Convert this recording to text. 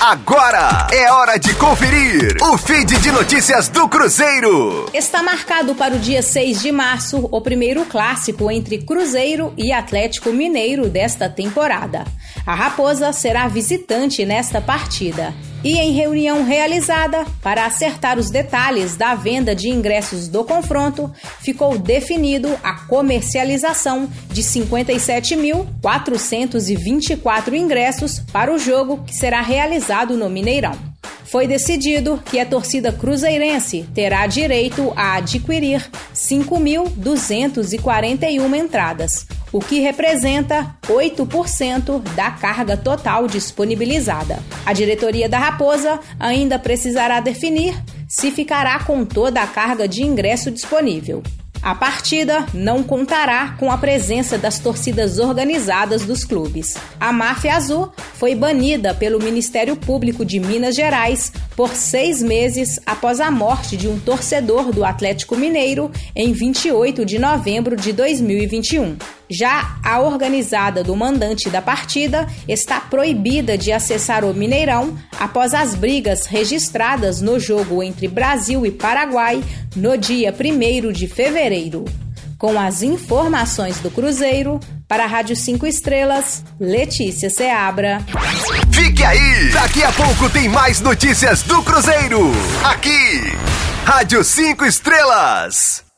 Agora é hora de conferir o feed de notícias do Cruzeiro. Está marcado para o dia 6 de março o primeiro clássico entre Cruzeiro e Atlético Mineiro desta temporada. A Raposa será visitante nesta partida. E em reunião realizada para acertar os detalhes da venda de ingressos do confronto, ficou definido a comercialização de 57.424 ingressos para o jogo que será realizado no Mineirão. Foi decidido que a torcida cruzeirense terá direito a adquirir 5.241 entradas, o que representa 8% da carga total disponibilizada. A diretoria da Raposa ainda precisará definir se ficará com toda a carga de ingresso disponível. A partida não contará com a presença das torcidas organizadas dos clubes. A máfia azul foi banida pelo Ministério Público de Minas Gerais por seis meses após a morte de um torcedor do Atlético Mineiro em 28 de novembro de 2021. Já a organizada do mandante da partida está proibida de acessar o Mineirão após as brigas registradas no jogo entre Brasil e Paraguai no dia 1 de fevereiro. Com as informações do Cruzeiro, para a Rádio 5 Estrelas, Letícia Seabra. Fique aí! Daqui a pouco tem mais notícias do Cruzeiro. Aqui, Rádio 5 Estrelas.